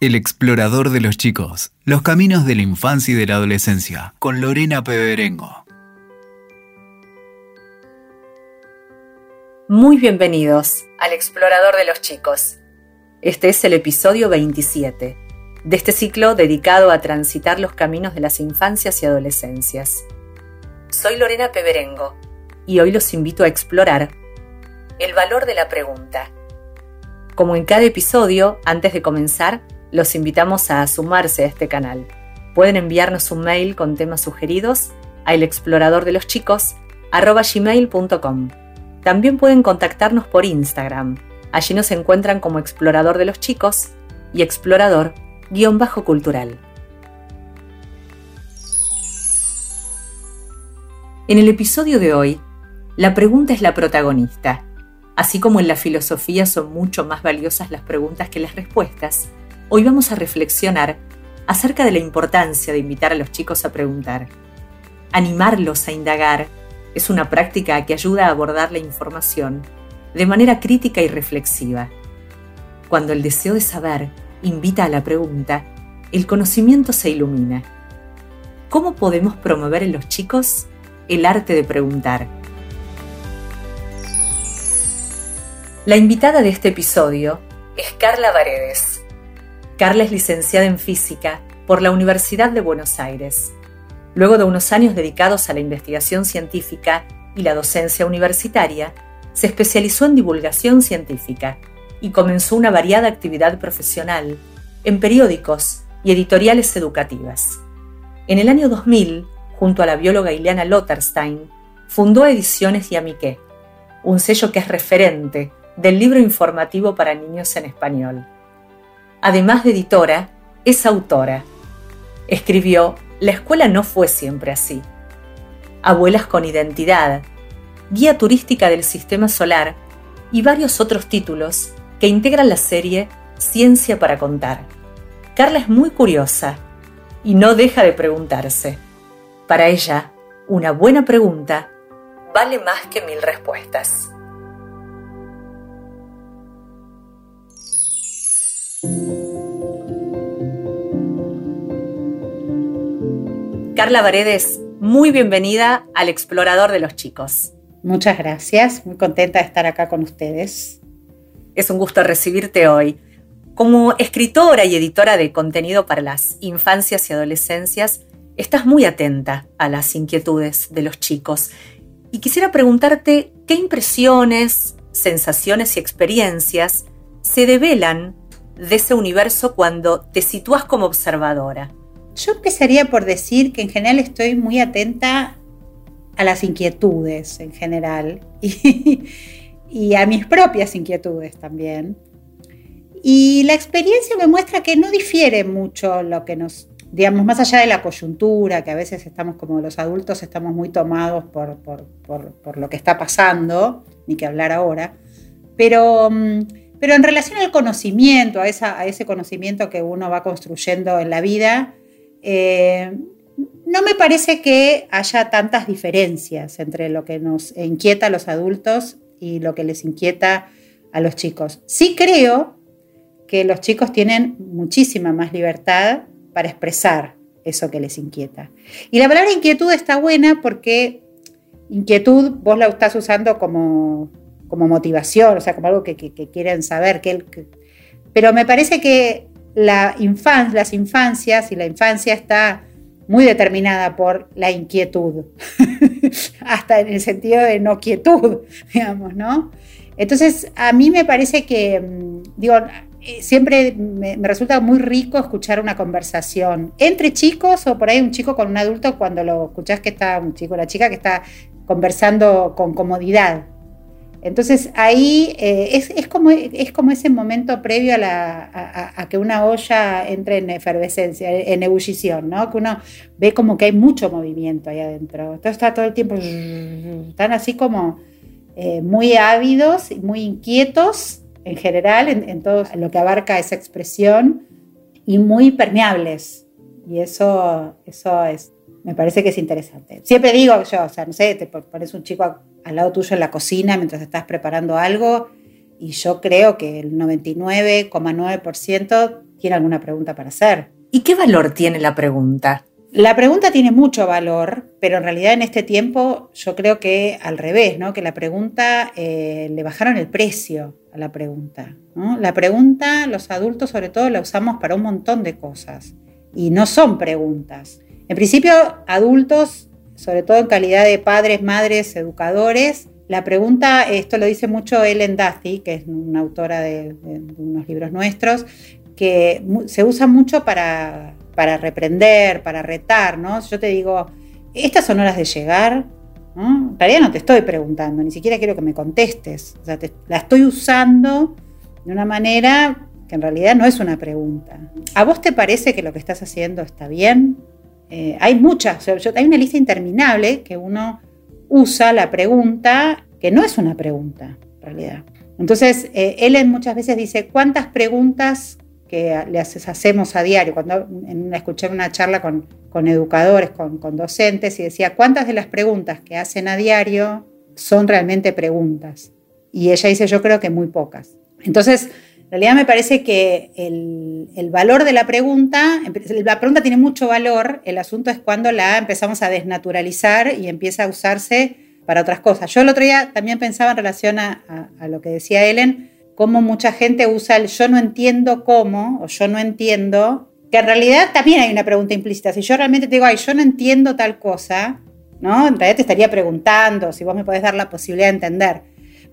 El explorador de los chicos, los caminos de la infancia y de la adolescencia, con Lorena Peberengo. Muy bienvenidos al explorador de los chicos. Este es el episodio 27 de este ciclo dedicado a transitar los caminos de las infancias y adolescencias. Soy Lorena Peberengo y hoy los invito a explorar el valor de la pregunta. Como en cada episodio, antes de comenzar, los invitamos a sumarse a este canal. Pueden enviarnos un mail con temas sugeridos a elexploradordeloschicos.com. También pueden contactarnos por Instagram. Allí nos encuentran como Explorador de los Chicos y Explorador-Cultural. En el episodio de hoy, la pregunta es la protagonista. Así como en la filosofía son mucho más valiosas las preguntas que las respuestas, Hoy vamos a reflexionar acerca de la importancia de invitar a los chicos a preguntar. Animarlos a indagar es una práctica que ayuda a abordar la información de manera crítica y reflexiva. Cuando el deseo de saber invita a la pregunta, el conocimiento se ilumina. ¿Cómo podemos promover en los chicos el arte de preguntar? La invitada de este episodio es Carla Varedes Carla es licenciada en física por la Universidad de Buenos Aires. Luego de unos años dedicados a la investigación científica y la docencia universitaria, se especializó en divulgación científica y comenzó una variada actividad profesional en periódicos y editoriales educativas. En el año 2000, junto a la bióloga Ileana Lotterstein, fundó Ediciones Yamiqué, un sello que es referente del libro informativo para niños en español. Además de editora, es autora. Escribió La escuela no fue siempre así. Abuelas con identidad, Guía turística del Sistema Solar y varios otros títulos que integran la serie Ciencia para contar. Carla es muy curiosa y no deja de preguntarse. Para ella, una buena pregunta vale más que mil respuestas. Carla Varedes, muy bienvenida al Explorador de los Chicos. Muchas gracias, muy contenta de estar acá con ustedes. Es un gusto recibirte hoy. Como escritora y editora de contenido para las infancias y adolescencias, estás muy atenta a las inquietudes de los chicos. Y quisiera preguntarte qué impresiones, sensaciones y experiencias se develan de ese universo cuando te sitúas como observadora. Yo empezaría por decir que en general estoy muy atenta a las inquietudes en general y, a mis propias inquietudes también. Y la experiencia me muestra que no difiere mucho lo que nos, digamos, más allá de la coyuntura, que a veces estamos como los adultos, estamos muy tomados por, por, lo que está pasando, ni que hablar ahora, pero, mm, pero en relación al conocimiento, a, esa, a ese conocimiento que uno va construyendo en la vida, eh, no me parece que haya tantas diferencias entre lo que nos inquieta a los adultos y lo que les inquieta a los chicos. Sí creo que los chicos tienen muchísima más libertad para expresar eso que les inquieta. Y la palabra inquietud está buena porque inquietud vos la estás usando como, como motivación, o sea, como algo que, quieren saber. Pero me parece que la las infancias y la infancia está muy determinada por la inquietud, hasta en el sentido de no quietud, digamos, ¿no? Entonces, a mí me parece que, mm, digo, eh, siempre me, resulta muy rico escuchar una conversación entre chicos o por ahí un chico con un adulto cuando lo escuchás que está un chico la chica que está conversando con comodidad, entonces ahí eh, es, como, es como ese momento previo a, que una olla entre en efervescencia, en ebullición, ¿no? Que uno ve como que hay mucho movimiento ahí adentro. Entonces está todo el tiempo, están así como eh, muy ávidos y muy inquietos en general en, todo lo que abarca esa expresión y muy permeables. Y eso, eso es, me parece que es interesante. Siempre digo yo, o sea, no sé, te pones un chico al lado tuyo en la cocina mientras estás preparando algo y yo creo que el 99,9% tiene alguna pregunta para hacer. ¿Y qué valor tiene la pregunta? La pregunta tiene mucho valor, pero en realidad en este tiempo yo creo que al revés, ¿no? que la pregunta eh, le bajaron el precio a la pregunta. La pregunta, los adultos sobre todo, la usamos para un montón de cosas y no son preguntas. En principio, adultos, sobre todo en calidad de padres, madres, educadores, la pregunta, esto lo dice mucho Ellen Duthie, que es una autora de unos libros nuestros, que se usa mucho para para reprender, para retar, ¿no? Yo te digo, estas son horas de llegar, ¿no? En realidad no te estoy preguntando, ni siquiera quiero que me contestes. O sea, la estoy usando de una manera que en realidad no es una pregunta. ¿A vos te parece que lo que estás haciendo está bien? Eh, hay muchas, hay una lista interminable que uno usa la pregunta que no es una pregunta, en realidad. Entonces, eh, Ellen muchas veces dice, ¿cuántas preguntas que les hacemos a diario. Cuando escuché una charla con, educadores, con, docentes, y decía, ¿cuántas de las preguntas que hacen a diario son realmente preguntas? Y ella dice, yo creo que muy pocas. Entonces, en realidad me parece que el, el, valor de la pregunta, la pregunta tiene mucho valor, el asunto es cuando la empezamos a desnaturalizar y empieza a usarse para otras cosas. Yo el otro día también pensaba en relación a, a lo que decía Ellen, cómo mucha gente usa el yo no entiendo cómo o yo no entiendo, que en realidad también hay una pregunta implícita. Si yo realmente te digo, ay, yo no entiendo tal cosa, ¿no? En realidad te estaría preguntando si vos me podés dar la posibilidad de entender.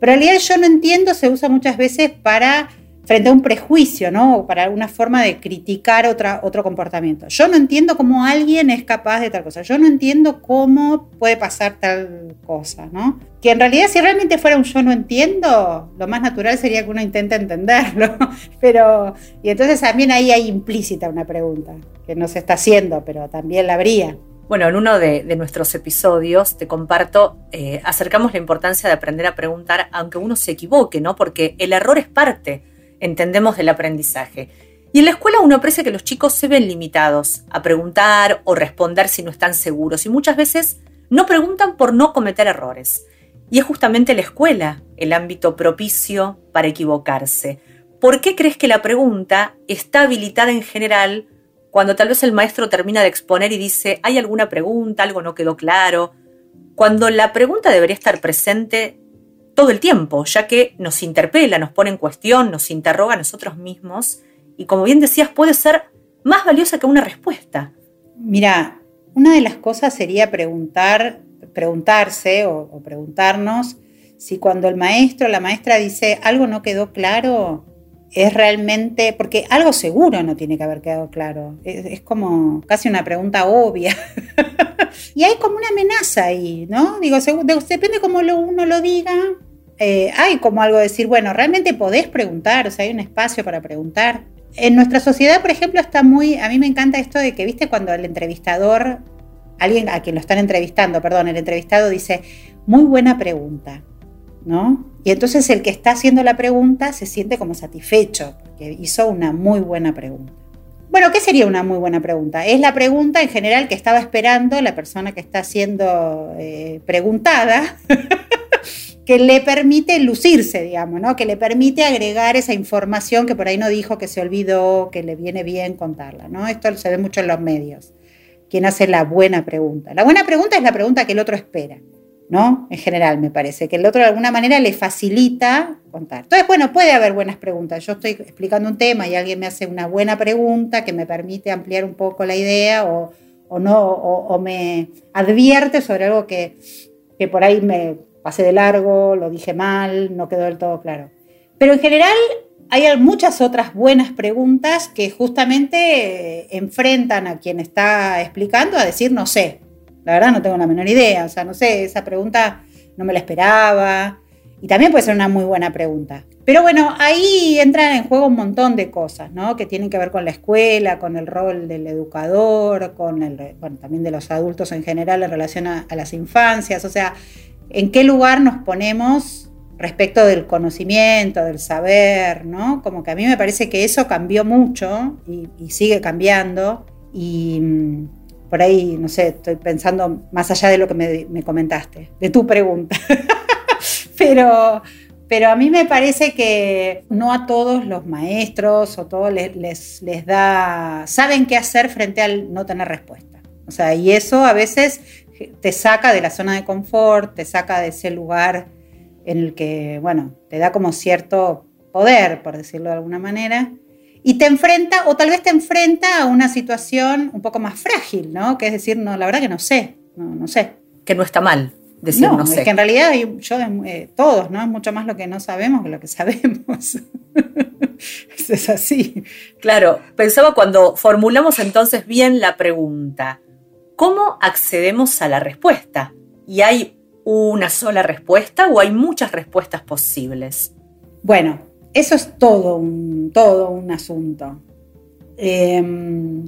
Pero en realidad el yo no entiendo se usa muchas veces para frente a un prejuicio, ¿no? O para alguna forma de criticar otra, otro comportamiento. Yo no entiendo cómo alguien es capaz de tal cosa. Yo no entiendo cómo puede pasar tal cosa, ¿no? Que en realidad si realmente fuera un yo no entiendo, lo más natural sería que uno intente entenderlo. Pero, y entonces también ahí hay implícita una pregunta, que no se está haciendo, pero también la habría. Bueno, en uno de, nuestros episodios te comparto, eh, acercamos la importancia de aprender a preguntar aunque uno se equivoque, ¿no? Porque el error es parte entendemos del aprendizaje. Y en la escuela uno aprecia que los chicos se ven limitados a preguntar o responder si no están seguros y muchas veces no preguntan por no cometer errores. Y es justamente la escuela el ámbito propicio para equivocarse. ¿Por qué crees que la pregunta está habilitada en general cuando tal vez el maestro termina de exponer y dice, ¿hay alguna pregunta? ¿Algo no quedó claro? Cuando la pregunta debería estar presente todo el tiempo, ya que nos interpela, nos pone en cuestión, nos interroga a nosotros mismos y como bien decías, puede ser más valiosa que una respuesta. Mira, una de las cosas sería preguntar, preguntarse o, preguntarnos si cuando el maestro o la maestra dice algo no quedó claro, es realmente, porque algo seguro no tiene que haber quedado claro, es, como casi una pregunta obvia. y hay como una amenaza ahí, ¿no? Digo, depende cómo uno lo diga, eh, hay como algo de decir, bueno, realmente podés preguntar, o sea, hay un espacio para preguntar. En nuestra sociedad, por ejemplo, está muy, a mí me encanta esto de que, viste, cuando el entrevistador, alguien a quien lo están entrevistando, perdón, el entrevistado dice, muy buena pregunta, ¿no? Y entonces el que está haciendo la pregunta se siente como satisfecho, porque hizo una muy buena pregunta. Bueno, ¿qué sería una muy buena pregunta? Es la pregunta en general que estaba esperando la persona que está siendo eh, preguntada que le permite lucirse, digamos, ¿no? que le permite agregar esa información que por ahí no dijo, que se olvidó, que le viene bien contarla. ¿no? Esto se ve mucho en los medios. Quien hace la buena pregunta. La buena pregunta es la pregunta que el otro espera, ¿no? En general, me parece, que el otro de alguna manera le facilita contar. Entonces, bueno, puede haber buenas preguntas. Yo estoy explicando un tema y alguien me hace una buena pregunta que me permite ampliar un poco la idea o, no, o, me advierte sobre algo que, que por ahí me pasé de largo, lo dije mal, no quedó del todo claro. Pero en general hay muchas otras buenas preguntas que justamente eh, enfrentan a quien está explicando a decir no sé. La verdad no tengo la menor idea, o sea, no sé, esa pregunta no me la esperaba. Y también puede ser una muy buena pregunta. Pero bueno, ahí entran en juego un montón de cosas, ¿no? Que tienen que ver con la escuela, con el rol del educador, con el, bueno, también de los adultos en general en relación a, a las infancias. O sea, en qué lugar nos ponemos respecto del conocimiento, del saber, ¿no? Como que a mí me parece que eso cambió mucho y, sigue cambiando y mm, por ahí, no sé, estoy pensando más allá de lo que me, comentaste, de tu pregunta. pero, pero a mí me parece que no a todos los maestros o todos les, les, les da, saben qué hacer frente al no tener respuesta. O sea, y eso a veces te saca de la zona de confort, te saca de ese lugar en el que, bueno, te da como cierto poder, por decirlo de alguna manera, y te enfrenta, o tal vez te enfrenta a una situación un poco más frágil, ¿no? Que es decir, no, la verdad que no sé, no, no sé. Que no está mal decir no, sé. Es que en realidad yo, eh, todos, ¿no? Es mucho más lo que no sabemos que lo que sabemos. es así. Claro, pensaba cuando formulamos entonces bien la pregunta, ¿cómo accedemos a la respuesta? ¿Y hay una sola respuesta o hay muchas respuestas posibles? Bueno, eso es todo un, todo un asunto. Em,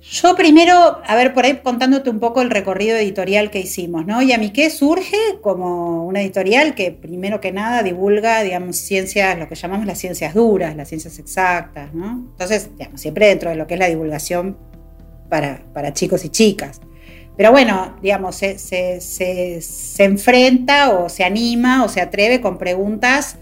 yo primero, a ver, por ahí contándote un poco el recorrido editorial que hicimos, ¿no? Y a mí qué surge como una editorial que primero que nada divulga, digamos, ciencias, lo que llamamos las ciencias duras, las ciencias exactas, ¿no? Entonces, siempre dentro de lo que es la divulgación para, para chicos y chicas. Pero bueno, digamos, se, enfrenta o se anima o se atreve con preguntas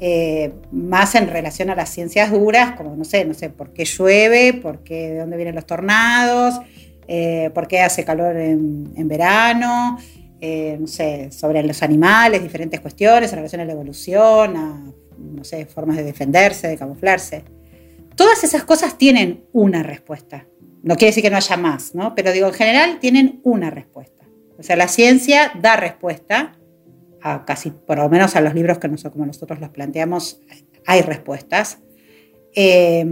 eh, más en relación a las ciencias duras, como no sé, no sé, por qué llueve, por qué, de dónde vienen los tornados, eh, por qué hace calor en, verano, eh, no sé, sobre los animales, diferentes cuestiones en relación a la evolución, a, no sé, formas de defenderse, de camuflarse. Todas esas cosas tienen una respuesta. No quiere decir que no haya más, ¿no? Pero digo, en general tienen una respuesta. O sea, la ciencia da respuesta a casi, por lo menos a los libros que nosotros, como nosotros los planteamos, hay respuestas. Eh,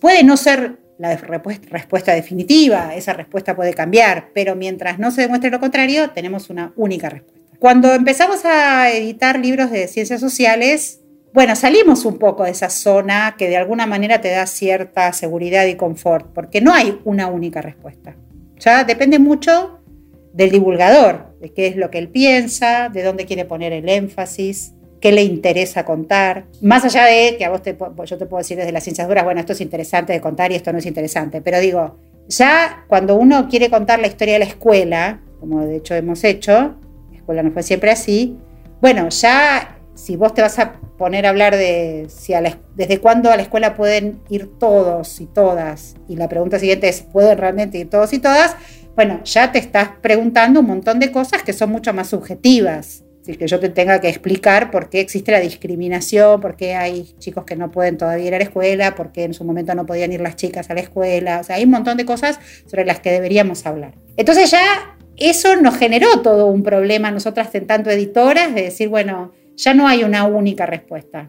puede no ser la respuesta definitiva, esa respuesta puede cambiar, pero mientras no se demuestre lo contrario, tenemos una única respuesta. Cuando empezamos a editar libros de ciencias sociales, bueno, salimos un poco de esa zona que de alguna manera te da cierta seguridad y confort, porque no hay una única respuesta. Ya depende mucho del divulgador, de qué es lo que él piensa, de dónde quiere poner el énfasis, qué le interesa contar. Más allá de que a vos te, yo te puedo decir desde las ciencias duras, bueno, esto es interesante de contar y esto no es interesante, pero digo, ya cuando uno quiere contar la historia de la escuela, como de hecho hemos hecho, la escuela no fue siempre así, bueno, ya si vos te vas a poner a hablar de si desde cuándo a la escuela pueden ir todos y todas, y la pregunta siguiente es, ¿pueden realmente ir todos y todas? Bueno, ya te estás preguntando un montón de cosas que son mucho más subjetivas. Es que yo te tenga que explicar por qué existe la discriminación, por qué hay chicos que no pueden todavía ir a la escuela, por qué en su momento no podían ir las chicas a la escuela. O sea, hay un montón de cosas sobre las que deberíamos hablar. Entonces ya eso nos generó todo un problema a nosotras, en tanto editoras, de decir, bueno, ya no hay una única respuesta.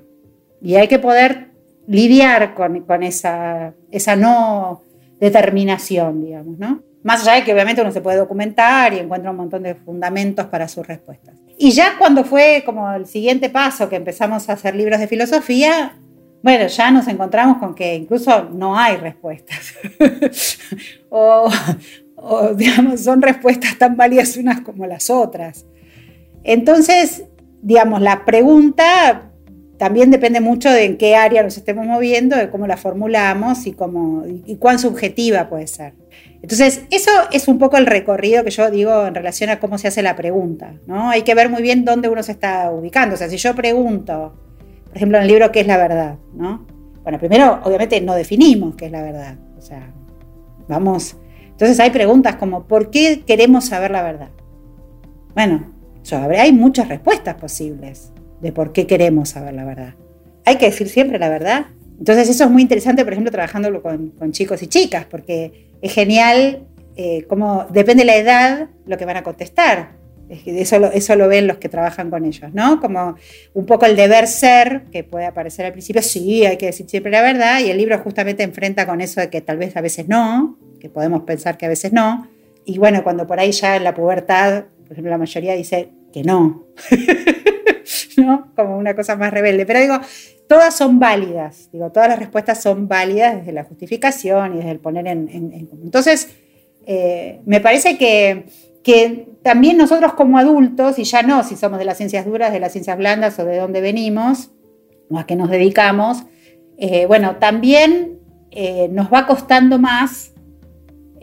Y hay que poder lidiar con, esa, esa no determinación, digamos, ¿no? Más allá de que obviamente uno se puede documentar y encuentra un montón de fundamentos para sus respuestas. Y ya cuando fue como el siguiente paso que empezamos a hacer libros de filosofía, bueno, ya nos encontramos con que incluso no hay respuestas. o, o, digamos, son respuestas tan válidas unas como las otras. Entonces, digamos, la pregunta también depende mucho de en qué área nos estemos moviendo, de cómo la formulamos y, cómo, y cuán subjetiva puede ser. Entonces, eso es un poco el recorrido que yo digo en relación a cómo se hace la pregunta. ¿no? Hay que ver muy bien dónde uno se está ubicando. O sea, si yo pregunto, por ejemplo, en el libro, ¿qué es la verdad? ¿no? Bueno, primero, obviamente, no definimos qué es la verdad. O sea, vamos. Entonces, hay preguntas como, ¿por qué queremos saber la verdad? Bueno, hay muchas respuestas posibles de por qué queremos saber la verdad. Hay que decir siempre la verdad. Entonces eso es muy interesante, por ejemplo, trabajándolo con, chicos y chicas, porque es genial eh, cómo depende de la edad lo que van a contestar. Eso lo, eso lo ven los que trabajan con ellos, ¿no? Como un poco el deber ser, que puede aparecer al principio, sí, hay que decir siempre la verdad, y el libro justamente enfrenta con eso de que tal vez a veces no, que podemos pensar que a veces no, y bueno, cuando por ahí ya en la pubertad por ejemplo, la mayoría dice que no, ¿no? Como una cosa más rebelde. Pero digo, todas son válidas, digo, todas las respuestas son válidas desde la justificación y desde el poner en... en, Entonces, eh, me parece que, que también nosotros como adultos, y ya no si somos de las ciencias duras, de las ciencias blandas o de dónde venimos, o a qué nos dedicamos, eh, bueno, también eh, nos va costando más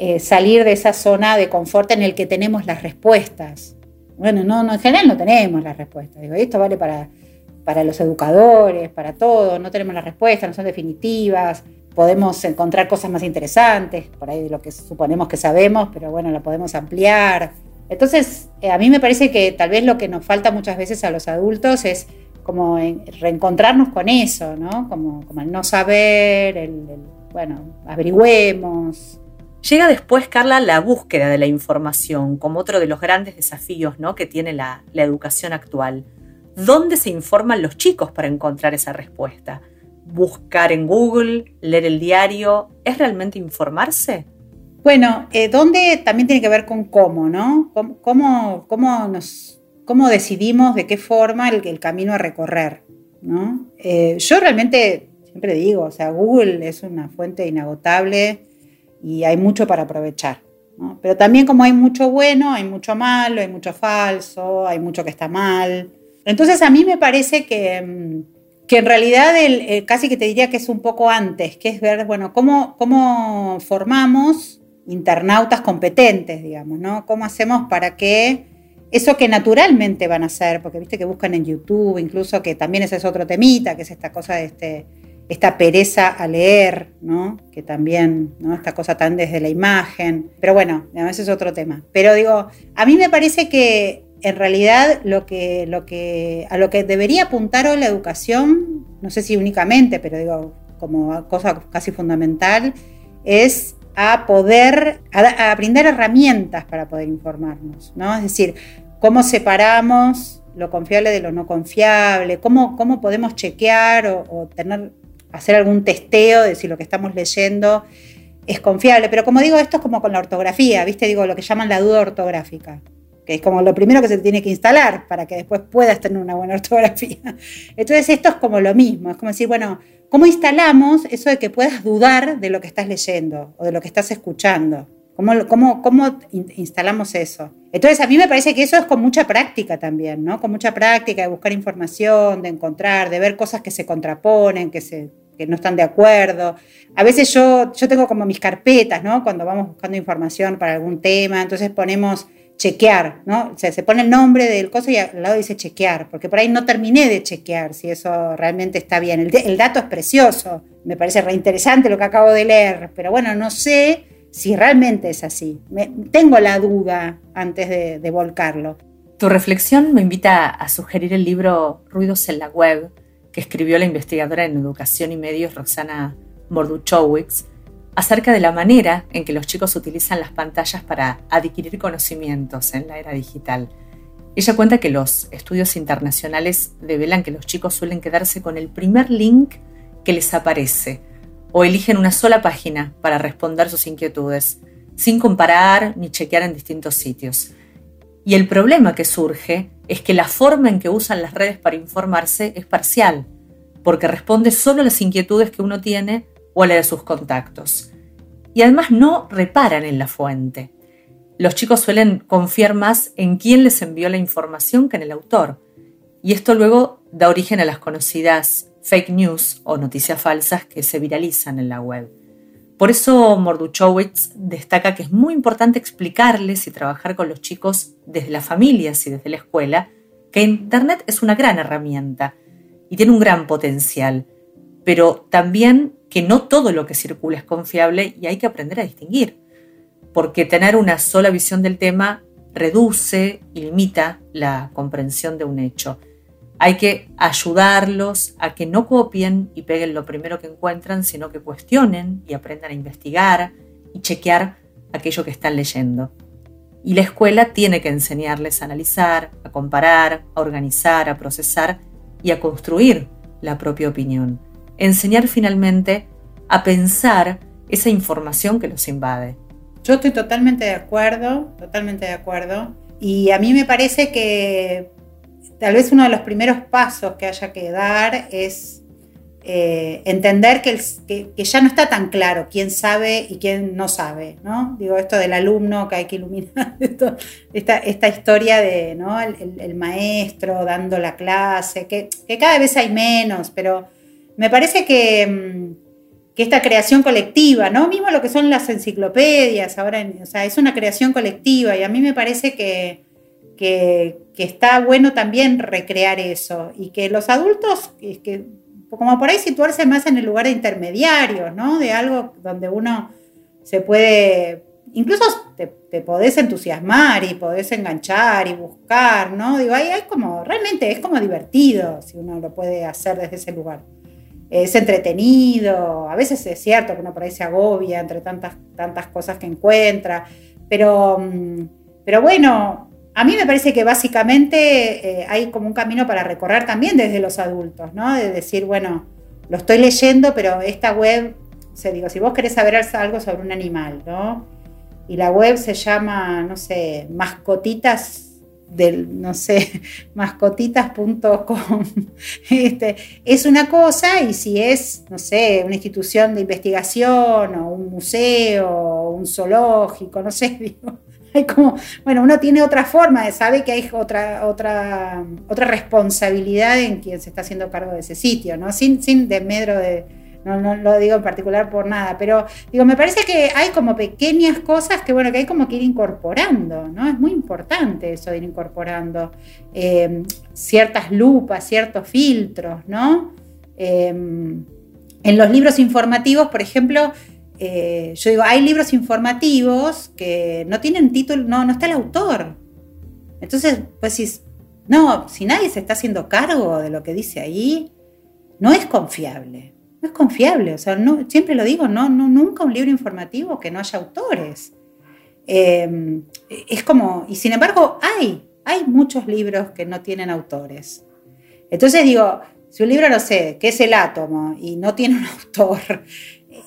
eh, salir de esa zona de confort en el que tenemos las respuestas. Bueno, no, no, en general no tenemos la respuesta. Digo, esto vale para, para los educadores, para todos, no tenemos la respuesta, no son definitivas, podemos encontrar cosas más interesantes, por ahí de lo que suponemos que sabemos, pero bueno, la podemos ampliar. Entonces, eh, a mí me parece que tal vez lo que nos falta muchas veces a los adultos es como reencontrarnos con eso, ¿no? Como, como el no saber, el, bueno, averigüemos. Llega después, Carla, la búsqueda de la información como otro de los grandes desafíos ¿no? que tiene la, la educación actual. ¿Dónde se informan los chicos para encontrar esa respuesta? ¿Buscar en Google? ¿Leer el diario? ¿Es realmente informarse? Bueno, eh, ¿dónde también tiene que ver con cómo, ¿no? ¿Cómo, cómo, nos, cómo decidimos de qué forma el, el camino a recorrer, ¿no? Eh, yo realmente siempre digo, o sea, Google es una fuente inagotable y hay mucho para aprovechar. Pero también como hay mucho bueno, hay mucho malo, hay mucho falso, hay mucho que está mal. Entonces a mí me parece que, mm, que en realidad el, casi que te diría que es un poco antes, que es ver, bueno, cómo, cómo formamos internautas competentes, digamos, ¿no? ¿Cómo hacemos para que eso que naturalmente van a hacer, porque viste que buscan en YouTube, incluso que también ese es otro temita, que es esta cosa de este, esta pereza a leer, ¿no? Que también, ¿no? Esta cosa tan desde la imagen. Pero bueno, ese es otro tema. Pero digo, a mí me parece que en realidad lo que, lo que, a lo que debería apuntar hoy la educación, no sé si únicamente, pero digo, como cosa casi fundamental, es a poder, a, brindar herramientas para poder informarnos, ¿no? Es decir, cómo separamos lo confiable de lo no confiable, cómo, cómo podemos chequear o, tener, hacer algún testeo de si lo que estamos leyendo es confiable. Pero como digo, esto es como con la ortografía, ¿viste? Digo, lo que llaman la duda ortográfica, que es como lo primero que se tiene que instalar para que después puedas tener una buena ortografía. Entonces, esto es como lo mismo, es como decir, bueno, ¿Cómo instalamos eso de que puedas dudar de lo que estás leyendo o de lo que estás escuchando? ¿Cómo, cómo, cómo instalamos eso? Entonces, a mí me parece que eso es con mucha práctica también, ¿no? Con mucha práctica de buscar información, de encontrar, de ver cosas que se contraponen, que, se, que no están de acuerdo. A veces yo, yo tengo como mis carpetas, ¿no? Cuando vamos buscando información para algún tema, entonces ponemos chequear, ¿no? O sea, se pone el nombre del coso y al lado dice chequear, porque por ahí no terminé de chequear si eso realmente está bien. El, dato es precioso, me parece reinteresante lo que acabo de leer, pero bueno, no sé si realmente es así. tengo la duda antes de, de volcarlo. Tu reflexión me invita a sugerir el libro Ruidos en la Web, que escribió la investigadora en educación y medios Roxana Morduchowicz, acerca de la manera en que los chicos utilizan las pantallas para adquirir conocimientos en la era digital. Ella cuenta que los estudios internacionales develan que los chicos suelen quedarse con el primer link que les aparece o eligen una sola página para responder sus inquietudes, sin comparar ni chequear en distintos sitios. Y el problema que surge es que la forma en que usan las redes para informarse es parcial, porque responde solo a las inquietudes que uno tiene o a la de sus contactos. Y además no reparan en la fuente. Los chicos suelen confiar más en quién les envió la información que en el autor. Y esto luego da origen a las conocidas fake news o noticias falsas que se viralizan en la web. Por eso Morduchowicz destaca que es muy importante explicarles y trabajar con los chicos desde las familias y desde la escuela que Internet es una gran herramienta y tiene un gran potencial, pero también que no todo lo que circula es confiable y hay que aprender a distinguir, porque tener una sola visión del tema reduce y limita la comprensión de un hecho. Hay que ayudarlos a que no copien y peguen lo primero que encuentran, sino que cuestionen y aprendan a investigar y chequear aquello que están leyendo. Y la escuela tiene que enseñarles a analizar, a comparar, a organizar, a procesar y a construir la propia opinión enseñar finalmente a pensar esa información que los invade. Yo estoy totalmente de acuerdo, totalmente de acuerdo. Y a mí me parece que tal vez uno de los primeros pasos que haya que dar es eh, entender que, ya no está tan claro quién sabe y quién no sabe, ¿no? Digo, esto del alumno que hay que iluminar, esta, esta, historia de ¿no? el, maestro dando la clase, que, que cada vez hay menos, pero me parece mm, que, esta creación colectiva, ¿no? Mismo lo que son las enciclopedias, ahora, o sea, es una creación colectiva y a mí me parece que, que, está bueno también recrear eso y que los adultos, que, como por ahí situarse más en el lugar de intermediario, ¿no? De algo donde uno se puede, incluso te, podés entusiasmar y podés enganchar y buscar, ¿no? Digo, ahí hay como, realmente es como divertido si uno lo puede hacer desde ese lugar. Es entretenido, a veces es cierto que uno por ahí se agobia entre tantas, tantas cosas que encuentra, pero, mm, pero bueno, a mí me parece que básicamente eh, hay como un camino para recorrer también desde los adultos, ¿no? De decir, bueno, lo estoy leyendo, pero esta web, o sea, digo, si vos querés saber algo sobre un animal, ¿no? Y la web se llama, no sé, mascotitas del, no sé, mascotitas.com. Este, es una cosa y si es, no sé, una institución de investigación o un museo o un zoológico, no sé, digo, hay como, bueno, uno tiene otra forma, de sabe que hay otra, otra, otra responsabilidad en quien se está haciendo cargo de ese sitio, ¿no? Sin, sin desmedro de, no, no lo digo en particular por nada, pero digo, me parece que hay como pequeñas cosas que, bueno, que hay como que ir incorporando, ¿no? Es muy importante eso de ir incorporando eh, ciertas lupas, ciertos filtros, ¿no? Eh, en los libros informativos, por ejemplo, eh, yo digo, hay libros informativos que no tienen título, no, no está el autor. Entonces, pues si, no, si nadie se está haciendo cargo de lo que dice ahí, no es confiable. No es confiable. O sea, siempre lo digo, no, nunca un libro informativo que no haya autores. Em, es como, y sin embargo, hay, hay muchos libros que no tienen autores. Entonces digo, si un libro, no sé, que es el átomo y no tiene un autor,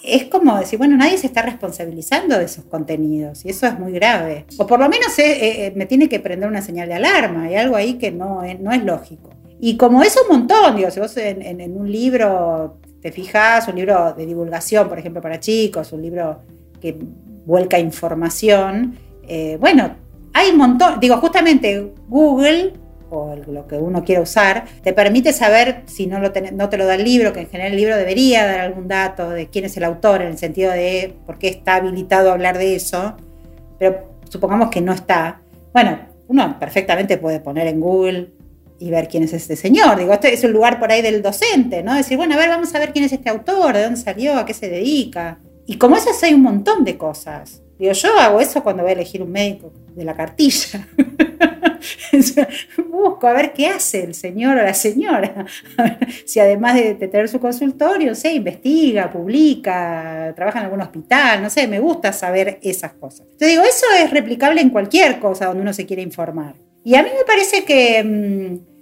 es como decir, bueno, nadie se está responsabilizando de esos contenidos y eso es muy grave. O por lo menos eh, eh, me tiene que prender una señal de alarma, hay algo ahí que no es, no es lógico. Y como es un montón, digo, si vos en, un libro te fijas, un libro de divulgación, por ejemplo, para chicos, un libro que vuelca información, eh, bueno, hay un montón, digo, justamente Google o lo que uno quiere usar, te permite saber si no, lo no te lo da el libro, que en general el libro debería dar algún dato de quién es el autor, en el sentido de por qué está habilitado a hablar de eso, pero supongamos que no está. Bueno, uno perfectamente puede poner en Google y ver quién es este señor. Digo, este es un lugar por ahí del docente, ¿no? Decir, bueno, a ver, vamos a ver quién es este autor, de dónde salió, a qué se dedica. Y como eso hay un montón de cosas. Digo, yo hago eso cuando voy a elegir un médico de la cartilla. Busco a ver qué hace el señor o la señora. si además de, tener su consultorio, se investiga, publica, trabaja en algún hospital, no sé, me gusta saber esas cosas. Entonces digo, eso es replicable en cualquier cosa donde uno se quiere informar. Y a mí me parece que... Mm,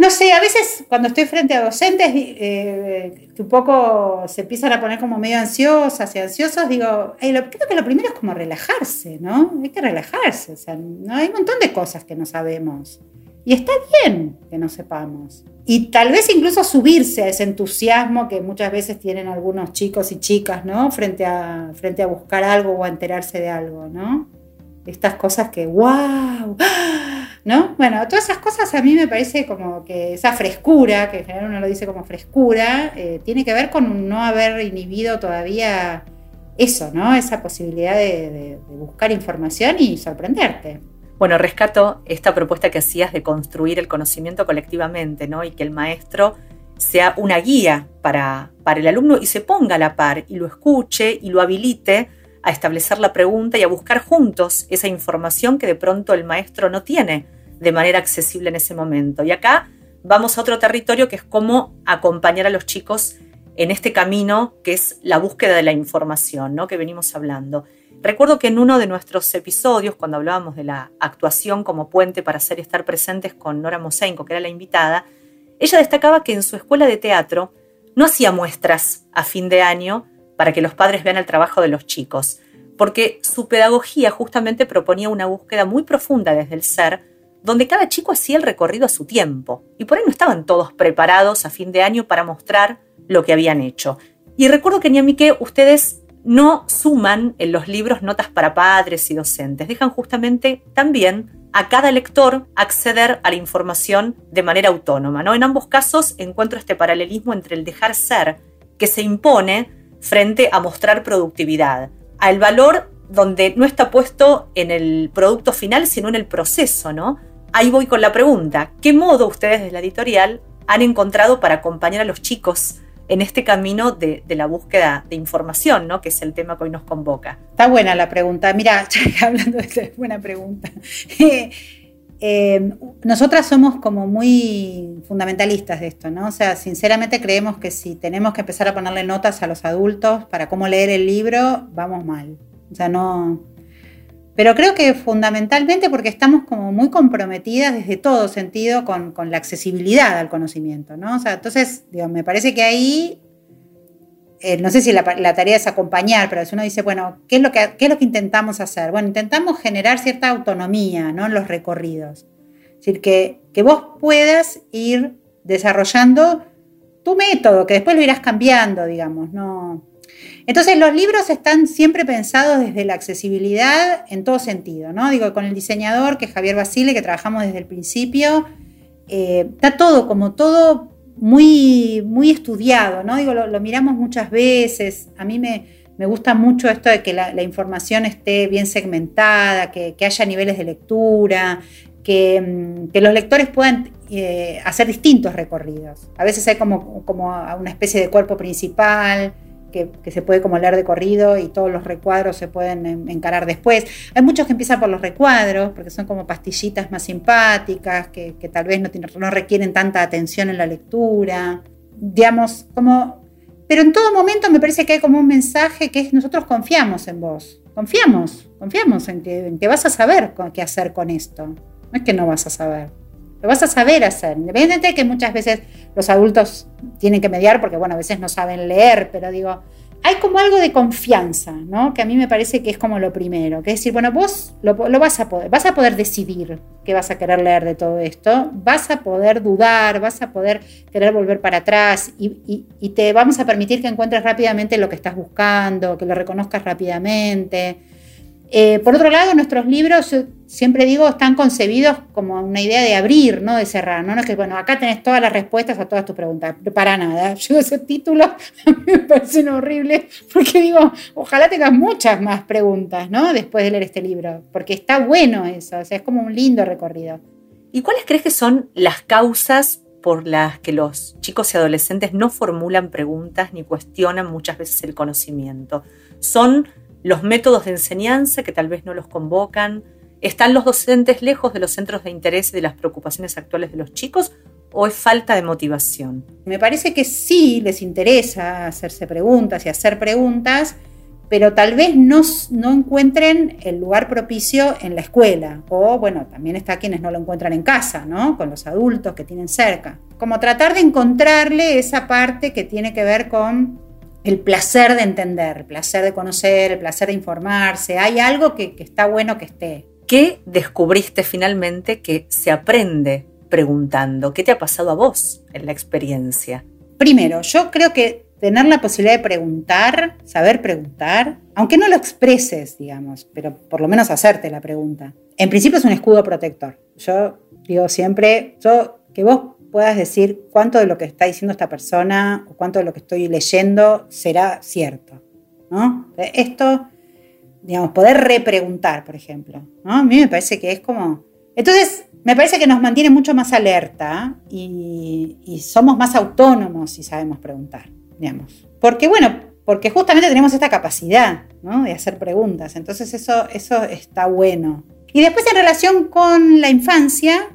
no sé, a veces cuando estoy frente a docentes eh, que un poco se empiezan a poner como medio ansiosas y ansiosos, digo, creo que lo primero es como relajarse, ¿no? Hay que relajarse, o sea, ¿no? hay un montón de cosas que no sabemos. Y está bien que no sepamos. Y tal vez incluso subirse a ese entusiasmo que muchas veces tienen algunos chicos y chicas, ¿no? Frente a, frente a buscar algo o a enterarse de algo, ¿no? Estas cosas que, wow, ¿no? Bueno, todas esas cosas a mí me parece como que esa frescura, que en general uno lo dice como frescura, eh, tiene que ver con no haber inhibido todavía eso, ¿no? Esa posibilidad de, buscar información y sorprenderte. Bueno, rescato esta propuesta que hacías de construir el conocimiento colectivamente, ¿no? Y que el maestro sea una guía para, para el alumno y se ponga a la par y lo escuche y lo habilite a establecer la pregunta y a buscar juntos esa información que de pronto el maestro no tiene de manera accesible en ese momento. Y acá vamos a otro territorio que es cómo acompañar a los chicos en este camino que es la búsqueda de la información, ¿no? que venimos hablando. Recuerdo que en uno de nuestros episodios, cuando hablábamos de la actuación como puente para hacer y estar presentes con Nora Mosenko, que era la invitada, ella destacaba que en su escuela de teatro no hacía muestras a fin de año, para que los padres vean el trabajo de los chicos, porque su pedagogía justamente proponía una búsqueda muy profunda desde el ser, donde cada chico hacía el recorrido a su tiempo, y por ahí no estaban todos preparados a fin de año para mostrar lo que habían hecho. Y recuerdo que en que ustedes no suman en los libros notas para padres y docentes, dejan justamente también a cada lector acceder a la información de manera autónoma. ¿no? En ambos casos encuentro este paralelismo entre el dejar ser que se impone frente a mostrar productividad, al valor donde no está puesto en el producto final, sino en el proceso, ¿no? ahí voy con la pregunta. ¿Qué modo ustedes de la editorial han encontrado para acompañar a los chicos en este camino de, la búsqueda de información, ¿no? que es el tema que hoy nos convoca? Está buena la pregunta. Mira, hablando de esta buena pregunta. Eh, nosotras somos como muy fundamentalistas de esto, ¿no? O sea, sinceramente creemos que si tenemos que empezar a ponerle notas a los adultos para cómo leer el libro, vamos mal. O sea, no, pero creo que fundamentalmente porque estamos como muy comprometidas desde todo sentido con, la accesibilidad al conocimiento, ¿no? O sea, entonces, digo, me parece que ahí, eh, no sé si la, tarea es acompañar, pero si uno dice, bueno, ¿qué es, lo que, ¿qué es lo que intentamos hacer? Bueno, intentamos generar cierta autonomía, ¿no? En los recorridos. Es decir, que, que vos puedas ir desarrollando tu método, que después lo irás cambiando, digamos, no entonces los libros están siempre pensados desde la accesibilidad en todo sentido, ¿no? Digo, con el diseñador, que es Javier Basile, que trabajamos desde el principio, eh, está todo como todo muy, muy estudiado, ¿no? Digo, lo, miramos muchas veces, a mí me, gusta mucho esto de que la, información esté bien segmentada, que, haya niveles de lectura, que, mm, los lectores puedan eh, hacer distintos recorridos. A veces hay como, como una especie de cuerpo principal, que, se puede como leer de corrido y todos los recuadros se pueden encarar después. Hay muchos que empiezan por los recuadros, porque son como pastillitas más simpáticas, que, tal vez no, no requieren tanta atención en la lectura. Digamos, como... Pero en todo momento me parece que hay como un mensaje que es nosotros confiamos en vos. Confiamos, confiamos en que, en que vas a saber qué hacer con esto. No es que no vas a saber. Lo vas a saber hacer, independientemente de que muchas veces los adultos tienen que mediar porque, bueno, a veces no saben leer, pero digo, hay como algo de confianza, ¿no? Que a mí me parece que es como lo primero, que es decir, bueno, vos lo, vas a poder, vas a poder decidir qué vas a querer leer de todo esto, vas a poder dudar, vas a poder querer volver para atrás y, y te vamos a permitir que encuentres rápidamente lo que estás buscando, que lo reconozcas rápidamente. Eh, por otro lado, nuestros libros, siempre digo, están concebidos como una idea de abrir, no de cerrar. No, es que, bueno, acá tenés todas las respuestas a todas tus preguntas. Para nada. Yo esos títulos a mí me parecen horribles porque digo, ojalá tengas muchas más preguntas, ¿no? Después de leer este libro, porque está bueno eso, o sea, es como un lindo recorrido. ¿Y cuáles crees que son las causas por las que los chicos y adolescentes no formulan preguntas ni cuestionan muchas veces el conocimiento? ¿Son los métodos de enseñanza que tal vez no los convocan, ¿Están los docentes lejos de los centros de interés y de las preocupaciones actuales de los chicos o es falta de motivación? Me parece que sí les interesa hacerse preguntas y hacer preguntas, pero tal vez no, no encuentren el lugar propicio en la escuela. O bueno, también está quienes no lo encuentran en casa, ¿no? Con los adultos que tienen cerca. Como tratar de encontrarle esa parte que tiene que ver con el placer de entender, el placer de conocer, el placer de informarse. Hay algo que, está bueno que esté. ¿Qué descubriste finalmente que se aprende preguntando? ¿Qué te ha pasado a vos en la experiencia? Primero, yo creo que tener la posibilidad de preguntar, saber preguntar, aunque no lo expreses, digamos, pero por lo menos hacerte la pregunta. En principio es un escudo protector. Yo digo siempre, yo, que vos puedas decir cuánto de lo que está diciendo esta persona o cuánto de lo que estoy leyendo será cierto. ¿no? Esto, digamos, poder repreguntar, por ejemplo. ¿no? A mí me parece que es como... Entonces, me parece que nos mantiene mucho más alerta y, somos más autónomos si sabemos preguntar, digamos. Porque, bueno, porque justamente tenemos esta capacidad ¿no? de hacer preguntas. Entonces, eso, eso está bueno. Y después, en relación con la infancia,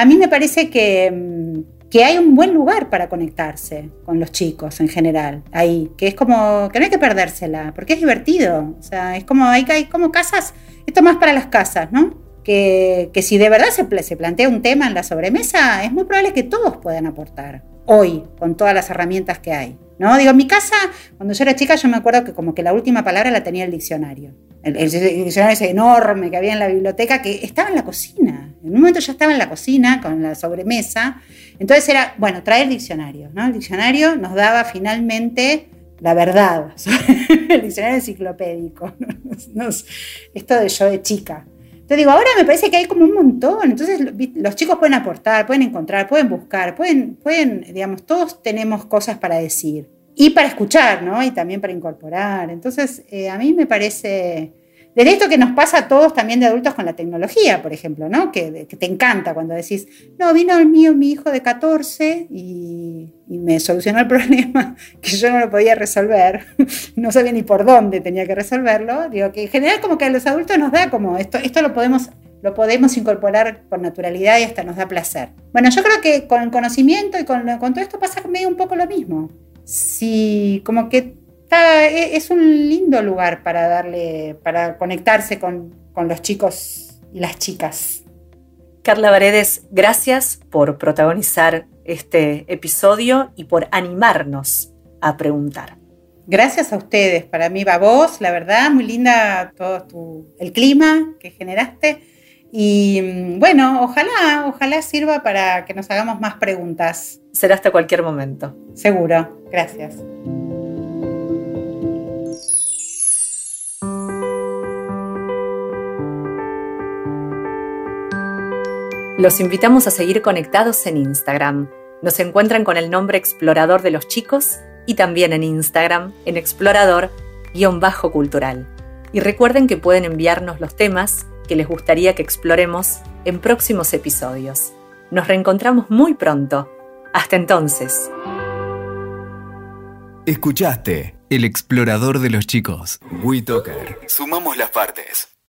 a mí me parece que, mm, que, hay un buen lugar para conectarse con los chicos en general, ahí, que es como que no hay que perdérsela, porque es divertido, o sea, es como, hay, hay como casas, esto más para las casas, ¿no? Que, que si de verdad se, se plantea un tema en la sobremesa, es muy probable que todos puedan aportar hoy con todas las herramientas que hay. ¿no? Digo, en mi casa, cuando yo era chica, yo me acuerdo que como que la última palabra la tenía el diccionario. El, diccionario ese enorme que había en la biblioteca, que estaba en la cocina. En un momento ya estaba en la cocina con la sobremesa. Entonces era, bueno, traer el diccionario, ¿no? El diccionario nos daba finalmente la verdad, el diccionario enciclopédico. esto de yo de chica. Entonces digo, ahora me parece que hay como un montón. Entonces los chicos pueden aportar, pueden encontrar, pueden buscar, pueden, pueden, digamos, todos tenemos cosas para decir y para escuchar, ¿no? Y también para incorporar. Entonces, eh, a mí me parece, Desde esto que nos pasa a todos también de adultos con la tecnología, por ejemplo, ¿no? Que, te encanta cuando decís, no, vino el mío, mi hijo de 14 y, me solucionó el problema que yo no lo podía resolver, no sabía ni por dónde tenía que resolverlo. Digo que en general como que a los adultos nos da como esto, esto lo podemos lo podemos incorporar con naturalidad y hasta nos da placer. Bueno, yo creo que con el conocimiento y con, con todo esto pasa medio un poco lo mismo. Si como que e, es un lindo lugar para darle, para conectarse con, con los chicos y las chicas. Carla Varedes, gracias por protagonizar este episodio y por animarnos a preguntar. Gracias a ustedes, para mí va vos, la verdad, muy linda todo tu, el clima que generaste. Y mm, bueno, ojalá, ojalá sirva para que nos hagamos más preguntas. Será hasta cualquier momento. Seguro, gracias. Los invitamos a seguir conectados en Instagram. Nos encuentran con el nombre Explorador de los Chicos y también en Instagram en explorador-cultural. Y recuerden que pueden enviarnos los temas que les gustaría que exploremos en próximos episodios. Nos reencontramos muy pronto. Hasta entonces. Escuchaste El Explorador de los Chicos. WeToker. Sumamos las partes.